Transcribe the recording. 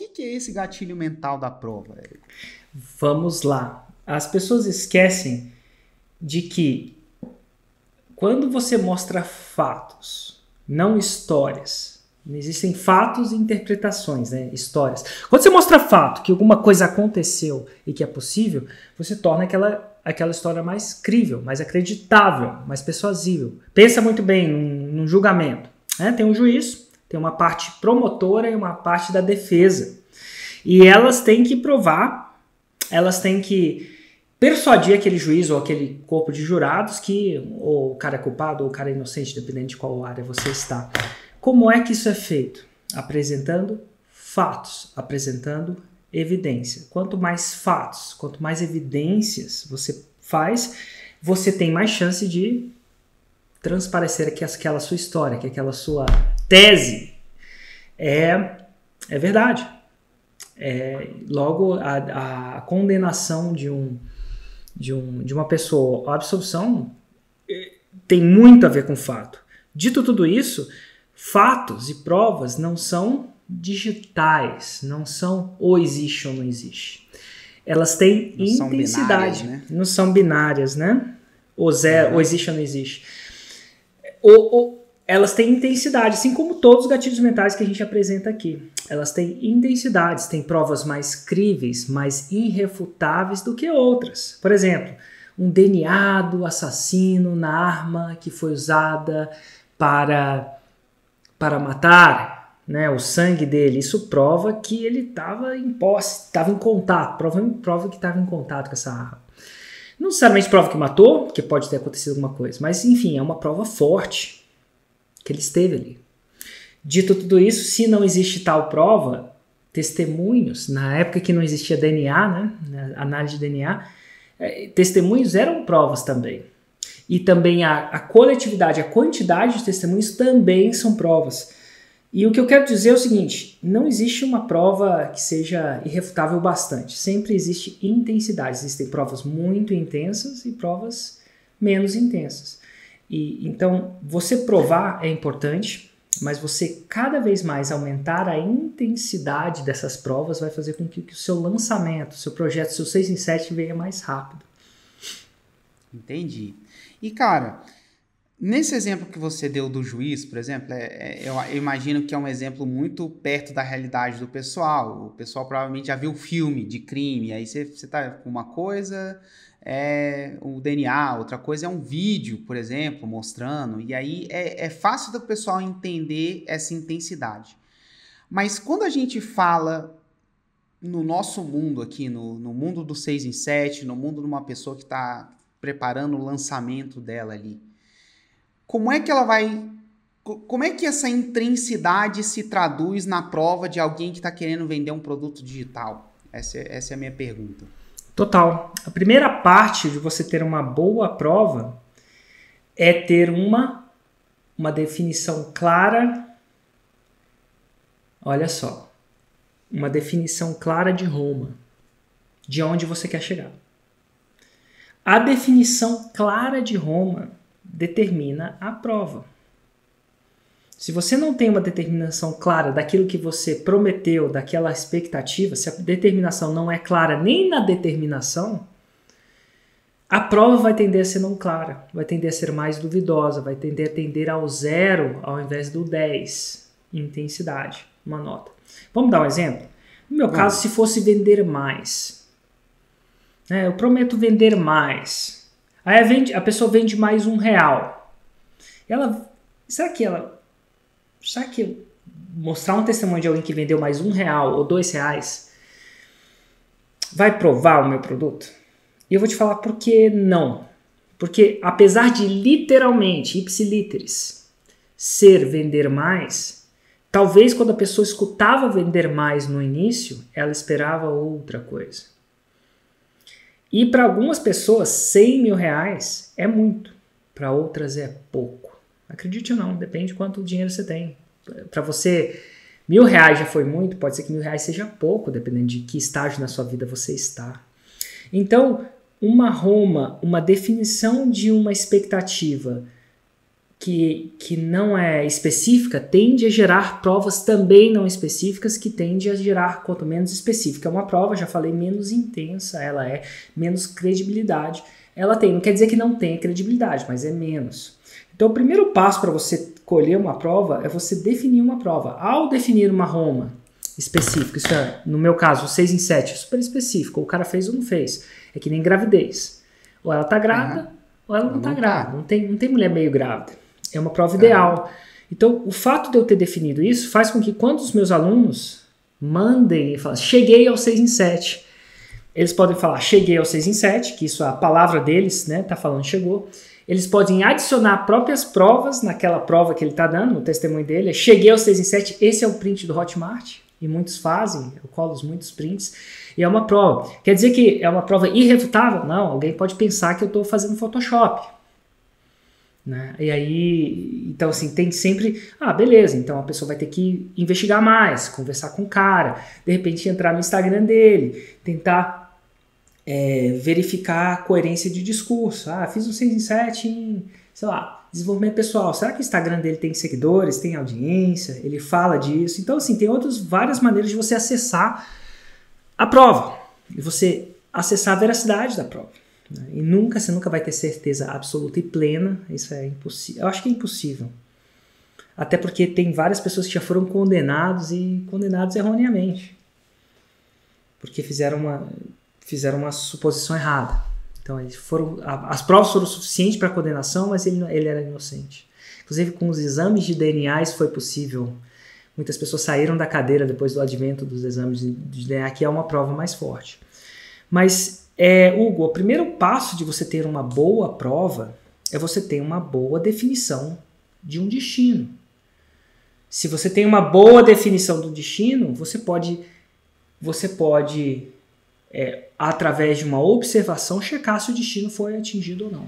que, que é esse gatilho mental da prova? Vamos lá. As pessoas esquecem de que quando você mostra fatos, não histórias, existem fatos e interpretações, né? histórias. Quando você mostra fato, que alguma coisa aconteceu e que é possível, você torna aquela, aquela história mais crível, mais acreditável, mais persuasível. Pensa muito bem num, num julgamento. Né? Tem um juiz, tem uma parte promotora e uma parte da defesa. E elas têm que provar, elas têm que persuadir aquele juiz ou aquele corpo de jurados que ou o cara é culpado ou o cara é inocente, dependendo de qual área você está. Como é que isso é feito? Apresentando fatos, apresentando evidência. Quanto mais fatos, quanto mais evidências você faz, você tem mais chance de transparecer que aquela sua história, que aquela sua tese é, é verdade. É, logo, a, a condenação de, um, de, um, de uma pessoa, a absolução, é, tem muito a ver com fato. Dito tudo isso, fatos e provas não são digitais, não são ou existe ou não existe. Elas têm não intensidade, são binárias, né? não são binárias, né? Ou, zero, uhum. ou existe ou não existe. Ou, ou, elas têm intensidade, assim como todos os gatilhos mentais que a gente apresenta aqui. Elas têm intensidades, têm provas mais críveis, mais irrefutáveis do que outras. Por exemplo, um DNA do assassino na arma que foi usada para, para matar, né, o sangue dele. Isso prova que ele estava em posse, estava em contato, prova, prova que estava em contato com essa arma. Não necessariamente prova que matou, porque pode ter acontecido alguma coisa, mas enfim, é uma prova forte que ele esteve ali. Dito tudo isso, se não existe tal prova, testemunhos, na época que não existia DNA, né, análise de DNA, é, testemunhos eram provas também. E também a, a coletividade, a quantidade de testemunhos também são provas. E o que eu quero dizer é o seguinte: não existe uma prova que seja irrefutável bastante. Sempre existe intensidade. Existem provas muito intensas e provas menos intensas. E então você provar é importante, mas você cada vez mais aumentar a intensidade dessas provas vai fazer com que, que o seu lançamento, seu projeto, seu 6 em 7 venha mais rápido. Entendi. E cara, nesse exemplo que você deu do juiz, por exemplo, é, é, eu, eu, imagino que é um exemplo muito perto da realidade do pessoal. O pessoal provavelmente já viu filme de crime, aí você, você tá com uma coisa, é o DNA, outra coisa é um vídeo, por exemplo, mostrando, e aí é, é fácil do pessoal entender essa intensidade. Mas quando a gente fala no nosso mundo aqui, no, no mundo do 6 em 7, no mundo de uma pessoa que está preparando o lançamento dela ali, como é que ela vai. Como é que essa intensidade se traduz na prova de alguém que está querendo vender um produto digital? Essa, é, essa é a minha pergunta. Total. A primeira parte de você ter uma boa prova é ter uma, uma definição clara. Olha só. Uma definição clara de Roma. De onde você quer chegar. A definição clara de Roma determina a prova. Se você não tem uma determinação clara daquilo que você prometeu, daquela expectativa, se a determinação não é clara nem na determinação, a prova vai tender a ser não clara, vai tender a ser mais duvidosa, vai tender a tender ao zero ao invés do 10 em intensidade, uma nota. Vamos dar um exemplo? No meu caso, se fosse vender mais, né, eu prometo vender mais. Aí a, vende, a pessoa vende mais um real. Ela, será que ela será que mostrar um testemunho de alguém que vendeu mais um real ou dois reais vai provar o meu produto? E eu vou te falar por que não. Porque apesar de literalmente, ipsiliteris, ser vender mais, talvez quando a pessoa escutava vender mais no início, ela esperava outra coisa. E para algumas pessoas, 100 mil reais é muito, para outras é pouco. Acredite ou não, depende de quanto dinheiro você tem. Para você, mil reais já foi muito, pode ser que mil reais seja pouco, dependendo de que estágio na sua vida você está. Então, uma Roma, uma definição de uma expectativa que, que não é específica tende a gerar provas também não específicas que tende a gerar quanto menos específica. É uma prova, já falei, menos intensa, ela é menos credibilidade. Ela tem, não quer dizer que não tenha credibilidade, mas é menos. Então, o primeiro passo para você colher uma prova é você definir uma prova. Ao definir uma Roma específica, isso é, no meu caso, 6 em 7, super específico, o cara fez ou não fez. É que nem gravidez. Ou ela tá grávida, ou ela não, não tá grávida. Não tem, não tem mulher meio grávida. É uma prova ideal. Uhum. Então, o fato de eu ter definido isso faz com que quando os meus alunos mandem e falem, cheguei ao 6 em 7, eles podem falar, cheguei ao 6 em 7, que isso é a palavra deles, né? Tá falando chegou. Eles podem adicionar próprias provas naquela prova que ele está dando, no testemunho dele. Cheguei aos 6 em 7, esse é o print do Hotmart, e muitos fazem, eu colo muitos prints, e é uma prova. Quer dizer que é uma prova irrefutável? Não, alguém pode pensar que eu estou fazendo Photoshop. Né? E aí, então assim, tem sempre, ah, beleza, então a pessoa vai ter que investigar mais, conversar com o cara, de repente entrar no Instagram dele, tentar é, verificar a coerência de discurso. Ah, fiz um 6 em 7 em, sei lá, desenvolvimento pessoal. Será que o Instagram dele tem seguidores, tem audiência? Ele fala disso? Então, assim, tem outras várias maneiras de você acessar a prova e você acessar a veracidade da prova. Né? E nunca, você nunca vai ter certeza absoluta e plena. Isso é impossível. Eu acho que é impossível. Até porque tem várias pessoas que já foram condenados e condenados erroneamente. Porque fizeram uma fizeram uma suposição errada. Então eles foram, as provas foram suficientes para condenação, mas ele, ele era inocente. Inclusive com os exames de DNA isso foi possível. Muitas pessoas saíram da cadeira depois do advento dos exames de DNA, que é uma prova mais forte. Mas, é, Hugo, o primeiro passo de você ter uma boa prova é você ter uma boa definição de um destino. Se você tem uma boa definição do destino, você pode, você pode é, através de uma observação, checar se o destino foi atingido ou não.